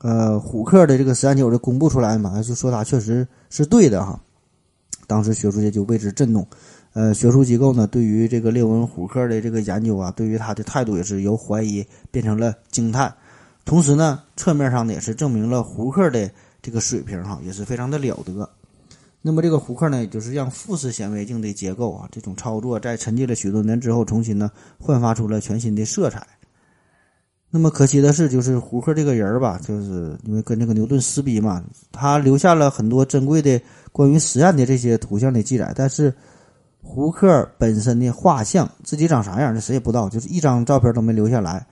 呃，虎克的这个实验结果公布出来嘛，就说他确实是对的哈。当时学术界就为之震动，呃，学术机构呢对于这个列文虎克的这个研究啊，对于他的态度也是由怀疑变成了惊叹。同时呢，侧面上呢也是证明了胡克的这个水平哈，也是非常的了得。那么这个胡克呢，也就是让富士显微镜的结构啊，这种操作在沉寂了许多年之后，重新呢焕发出了全新的色彩。那么可惜的是，就是胡克这个人儿吧，就是因为跟这个牛顿撕逼嘛，他留下了很多珍贵的关于实验的这些图像的记载，但是胡克本身的画像自己长啥样，这谁也不知道，就是一张照片都没留下来。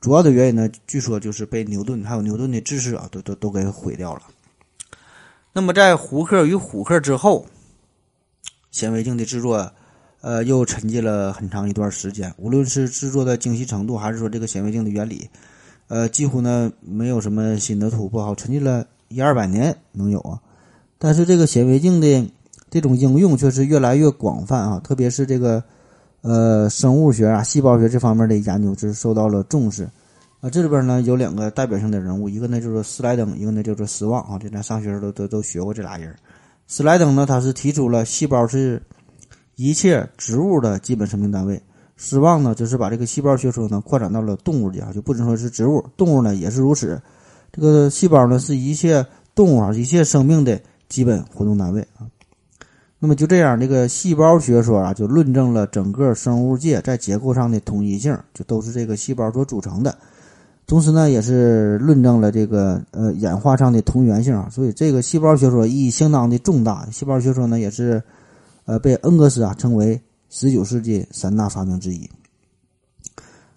主要的原因呢，据说就是被牛顿还有牛顿的知识啊，都都都给毁掉了。那么在胡克与虎克之后，显微镜的制作。呃，又沉寂了很长一段时间。无论是制作的精细程度，还是说这个显微镜的原理，呃，几乎呢没有什么新的突破。哈，沉寂了一二百年能有啊。但是这个显微镜的这种应用却是越来越广泛啊，特别是这个呃生物学啊、细胞学这方面的研究是受到了重视。啊，这里边呢有两个代表性的人物，一个呢就是斯莱登，一个呢叫做斯旺啊。这咱上学时候都都都学过这俩人。斯莱登呢，他是提出了细胞是。一切植物的基本生命单位，失望呢，就是把这个细胞学说呢扩展到了动物界啊，就不能说是植物，动物呢也是如此。这个细胞呢是一切动物啊一切生命的基本活动单位啊。那么就这样，这个细胞学说啊就论证了整个生物界在结构上的统一性，就都是这个细胞所组成的。同时呢，也是论证了这个呃演化上的同源性啊。所以这个细胞学说意义相当的重大。细胞学说呢也是。呃，被恩格斯啊称为十九世纪三大发明之一。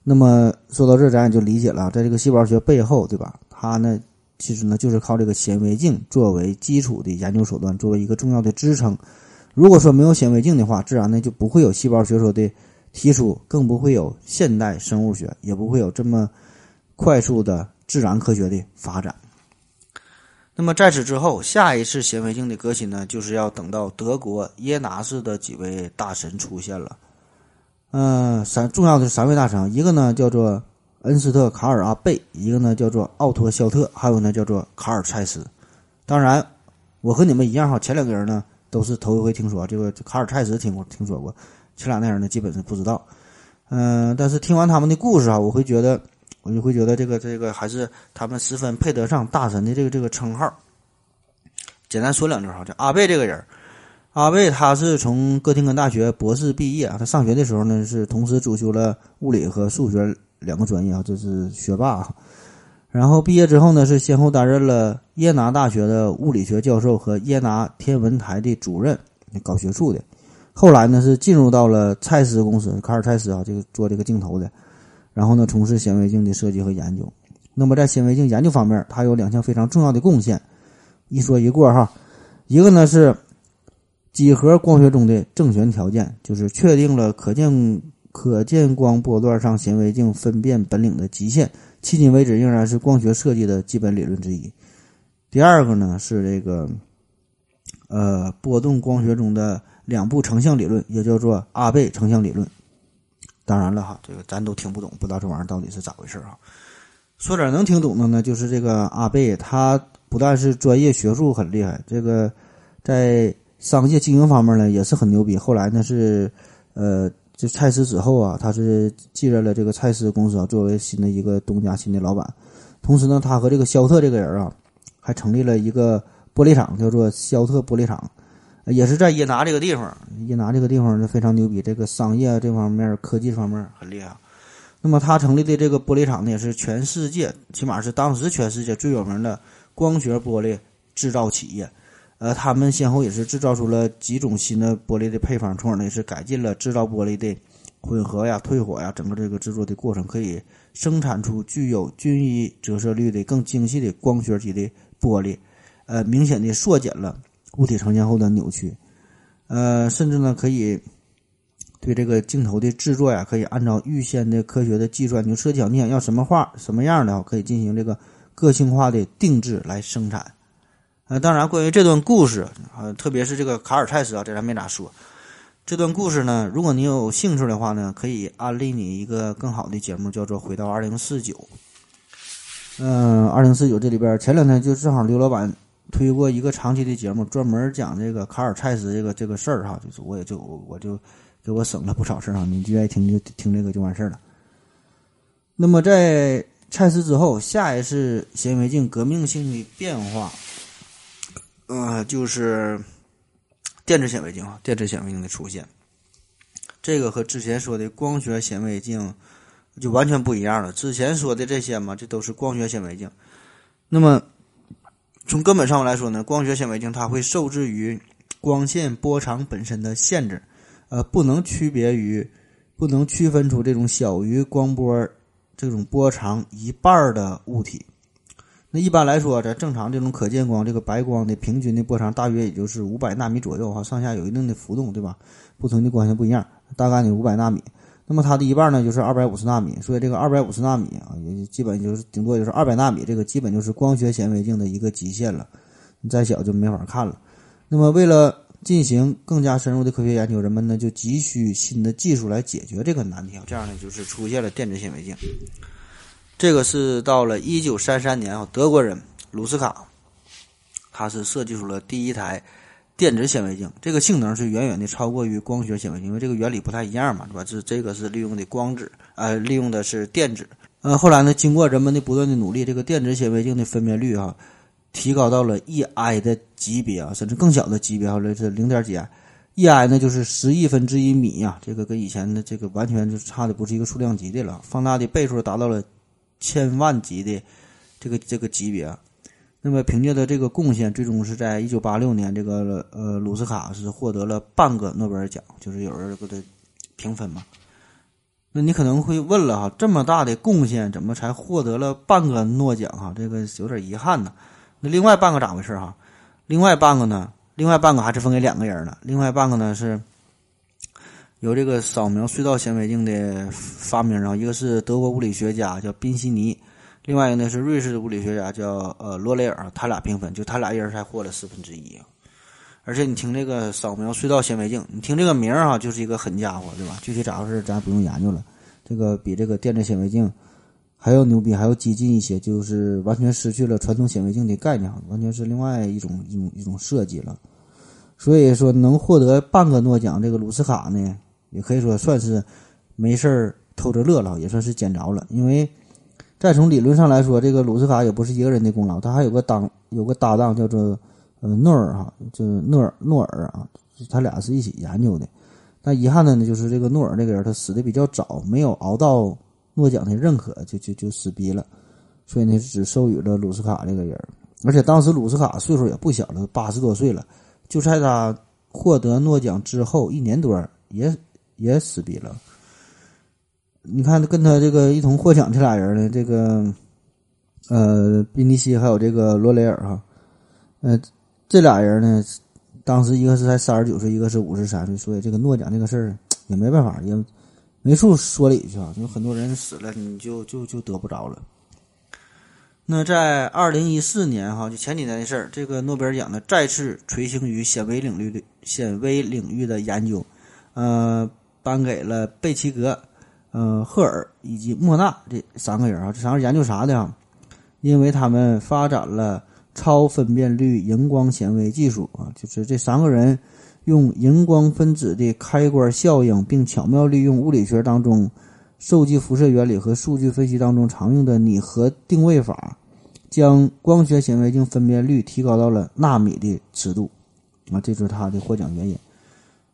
那么说到这，咱也就理解了，在这个细胞学背后，对吧？它呢，其实呢，就是靠这个显微镜作为基础的研究手段，作为一个重要的支撑。如果说没有显微镜的话，自然呢就不会有细胞学说的提出，更不会有现代生物学，也不会有这么快速的自然科学的发展。那么在此之后，下一次显微镜的革新呢，就是要等到德国耶拿市的几位大神出现了。嗯，三重要的三位大神，一个呢叫做恩斯特·卡尔·阿贝，一个呢叫做奥托·肖特，还有呢叫做卡尔·蔡斯。当然，我和你们一样哈，前两个人呢都是头一回听说，这个卡尔·蔡斯听过听说过，前俩那人呢基本是不知道。嗯，但是听完他们的故事啊，我会觉得。我就会觉得这个这个还是他们十分配得上大神的这个这个称号。简单说两句哈，就阿贝这个人，阿贝他是从哥廷根大学博士毕业。他上学的时候呢，是同时主修了物理和数学两个专业啊，这是学霸。然后毕业之后呢，是先后担任了耶拿大学的物理学教授和耶拿天文台的主任，搞学术的。后来呢，是进入到了蔡司公司，卡尔蔡司啊，这个做这个镜头的。然后呢，从事显微镜的设计和研究。那么在显微镜研究方面，他有两项非常重要的贡献，一说一过哈。一个呢是几何光学中的正弦条件，就是确定了可见可见光波段上显微镜分辨本领的极限。迄今为止，仍然是光学设计的基本理论之一。第二个呢是这个，呃，波动光学中的两步成像理论，也叫做阿贝成像理论。当然了哈，这个咱都听不懂，不知道这玩意儿到底是咋回事啊？说点能听懂的呢，就是这个阿贝，他不但是专业学术很厉害，这个在商业经营方面呢也是很牛逼。后来呢是，呃。这蔡司之后啊，他是继任了这个蔡司公司啊，作为新的一个东家新的老板。同时呢，他和这个肖特这个人啊，还成立了一个玻璃厂，叫做肖特玻璃厂，也是在耶拿这个地方。耶拿这个地方呢非常牛逼，这个商业这方面、科技方面很厉害。那么他成立的这个玻璃厂呢，也是全世界，起码是当时全世界最有名的光学玻璃制造企业。呃，他们先后也是制造出了几种新的玻璃的配方，从而呢是改进了制造玻璃的混合呀、退火呀，整个这个制作的过程，可以生产出具有均一折射率的更精细的光学级的玻璃，呃，明显的缩减了物体呈现后的扭曲，呃，甚至呢可以对这个镜头的制作呀，可以按照预先的科学的计算，就设计好你想要什么画、什么样的，可以进行这个个性化的定制来生产。呃，当然，关于这段故事，呃，特别是这个卡尔蔡司啊，这咱没咋说。这段故事呢，如果你有兴趣的话呢，可以安利你一个更好的节目，叫做《回到二零四九》。嗯，二零四九这里边，前两天就正好刘老板推过一个长期的节目，专门讲这个卡尔蔡司这个这个事儿哈，就是我也就我就给我省了不少事儿哈，你就愿意听就听这个就完事儿了。那么在蔡司之后，下一次显微镜革命性的变化。呃，就是电子显微镜啊，电子显微镜的出现，这个和之前说的光学显微镜就完全不一样了。之前说的这些嘛，这都是光学显微镜。那么从根本上来说呢，光学显微镜它会受制于光线波长本身的限制，呃，不能区别于，不能区分出这种小于光波这种波长一半的物体。那一般来说，在正常这种可见光，这个白光的平均的波长大约也就是五百纳米左右哈，上下有一定的浮动，对吧？不同的光线不一样，大概呢五百纳米。那么它的一半呢就是二百五十纳米，所以这个二百五十纳米啊，也基本就是顶多就是二百纳米，这个基本就是光学显微镜的一个极限了，你再小就没法看了。那么为了进行更加深入的科学研究，人们呢就急需新的技术来解决这个难题，这样呢就是出现了电子显微镜。这个是到了一九三三年啊，德国人鲁斯卡，他是设计出了第一台电子显微镜。这个性能是远远的超过于光学显微镜，因为这个原理不太一样嘛，是吧？这这个是利用的光子，呃，利用的是电子。呃，后来呢，经过人们的不断的努力，这个电子显微镜的分辨率啊，提高到了一 i 的级别啊，甚至更小的级别，后来是零点几 i，一 i 呢就是十亿分之一米呀，这个跟以前的这个完全就差的不是一个数量级的了，放大的倍数达到了。千万级的这个这个级别，那么凭借的这个贡献，最终是在一九八六年，这个呃鲁斯卡是获得了半个诺贝尔奖，就是有人给他评分嘛。那你可能会问了哈，这么大的贡献，怎么才获得了半个诺奖哈？这个有点遗憾呢。那另外半个咋回事哈？另外半个呢？另外半个还是分给两个人了。另外半个呢是。有这个扫描隧道显微镜的发明啊，一个是德国物理学家叫宾西尼，另外一个呢是瑞士的物理学家叫呃罗雷尔，他俩平分，就他俩一人才获了四分之一。而且你听这个扫描隧道显微镜，你听这个名儿哈，就是一个狠家伙，对吧？具体咋回事咱不用研究了。这个比这个电子显微镜还要牛逼，还要激进一些，就是完全失去了传统显微镜的概念，完全是另外一种一种一种设计了。所以说能获得半个诺奖，这个鲁斯卡呢？也可以说算是没事儿偷着乐了，也算是捡着了。因为再从理论上来说，这个鲁斯卡也不是一个人的功劳，他还有个当有个搭档叫做呃诺尔哈，就是诺尔诺尔啊，他俩是一起研究的。但遗憾的呢，就是这个诺尔这个人他死的比较早，没有熬到诺奖的认可，就就就死逼了。所以呢只授予了鲁斯卡这个人。而且当时鲁斯卡岁数也不小了，八十多岁了，就在他获得诺奖之后一年多也也死逼了。你看，跟他这个一同获奖这俩人呢，这个呃宾尼西还有这个罗雷尔哈，呃这俩人呢，当时一个是才三十九岁，一个是五十三岁，所以这个诺奖这个事儿也没办法，也没处说理去啊。有很多人死了，你就就就得不着了。那在二零一四年哈，就前几年的事儿，这个诺贝尔奖呢再次垂青于显微领域的显微领域的研究，呃，颁给了贝奇格、呃赫尔以及莫纳这三个人啊。这三个人研究啥的啊？因为他们发展了超分辨率荧光显微技术啊，就是这三个人用荧光分子的开关效应，并巧妙利用物理学当中受激辐射原理和数据分析当中常用的拟合定位法。将光学显微镜分辨率提高到了纳米的尺度，啊，这就是他的获奖原因。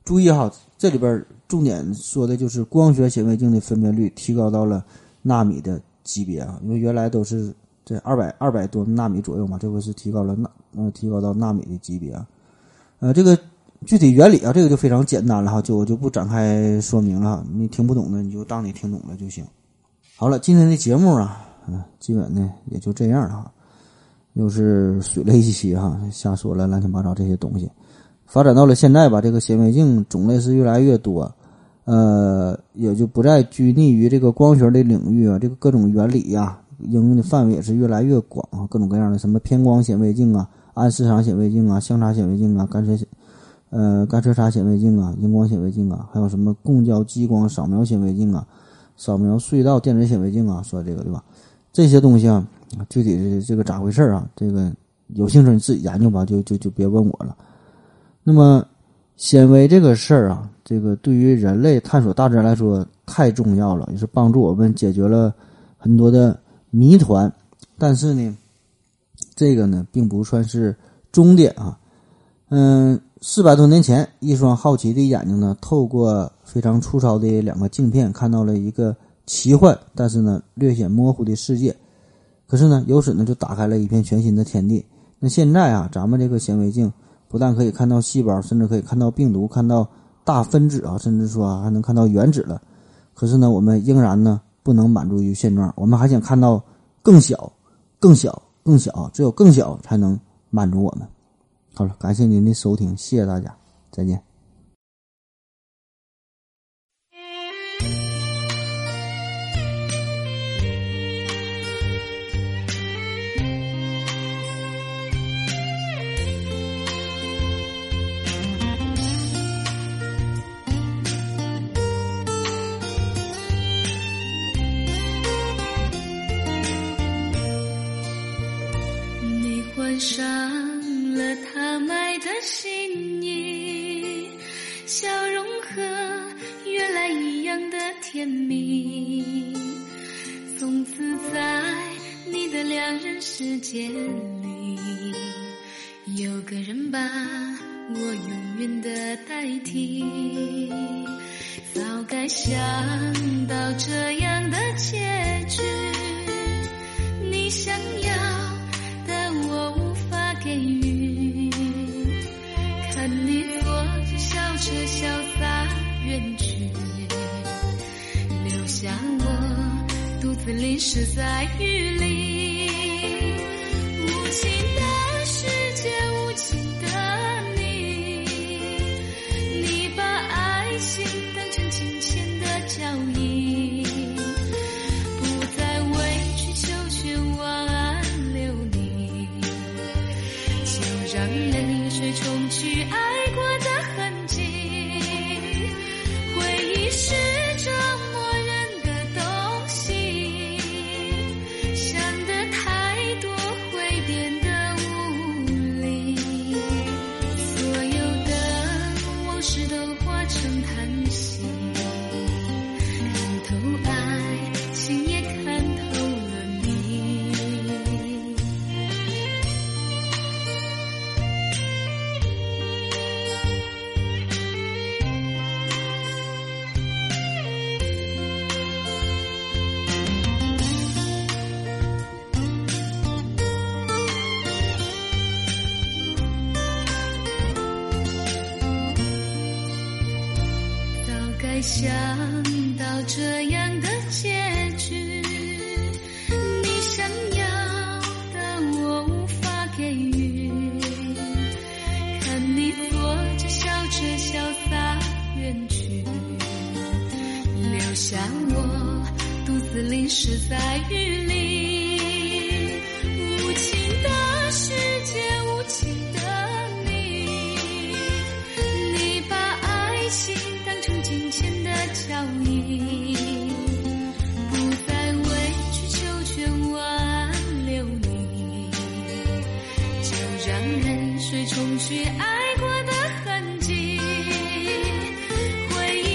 注意哈，这里边重点说的就是光学显微镜的分辨率提高到了纳米的级别啊，因为原来都是在二百二百多纳米左右嘛，这回是提高了纳，呃，提高到纳米的级别啊。呃，这个具体原理啊，这个就非常简单了哈，就我就不展开说明了，你听不懂的你就当你听懂了就行。好了，今天的节目啊。嗯，基本呢也就这样了哈，又是水了一期哈，瞎说了乱七八糟这些东西。发展到了现在吧，这个显微镜种类是越来越多，呃，也就不再拘泥于这个光学的领域啊，这个各种原理呀，应用的范围也是越来越广啊，各种各样的什么偏光显微镜啊、暗视场显微镜啊、相差显微镜啊、干涉呃干涉差显微镜啊、荧光显微镜啊，还有什么共焦激光扫描显微镜啊、扫描隧道电子显微镜啊，说这个对吧？这些东西啊，具体是这个咋回事啊？这个有兴趣你自己研究吧，就就就别问我了。那么纤维这个事儿啊，这个对于人类探索大自然来说太重要了，也是帮助我们解决了很多的谜团。但是呢，这个呢并不算是终点啊。嗯，四百多年前，一双好奇的眼睛呢，透过非常粗糙的两个镜片，看到了一个。奇幻，但是呢略显模糊的世界，可是呢由此呢就打开了一片全新的天地。那现在啊，咱们这个显微镜不但可以看到细胞，甚至可以看到病毒，看到大分子啊，甚至说还能看到原子了。可是呢，我们仍然呢不能满足于现状，我们还想看到更小、更小、更小，只有更小才能满足我们。好了，感谢您的收听，谢谢大家，再见。上了他买的新衣，笑容和原来一样的甜蜜。从此在你的两人世界里，有个人把我永远的代替。早该想到这样的结局，你想要。给予，看你坐着小车潇洒远去，留下我独自淋湿在雨里。无情的世界，无情的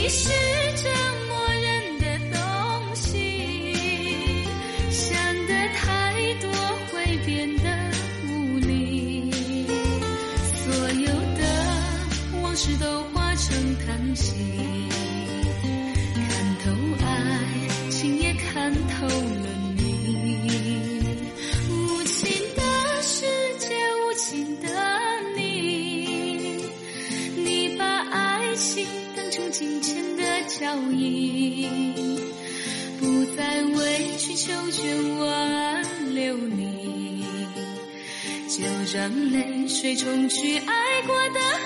你是。脚印，不再委曲求全挽留你，就让泪水冲去爱过的。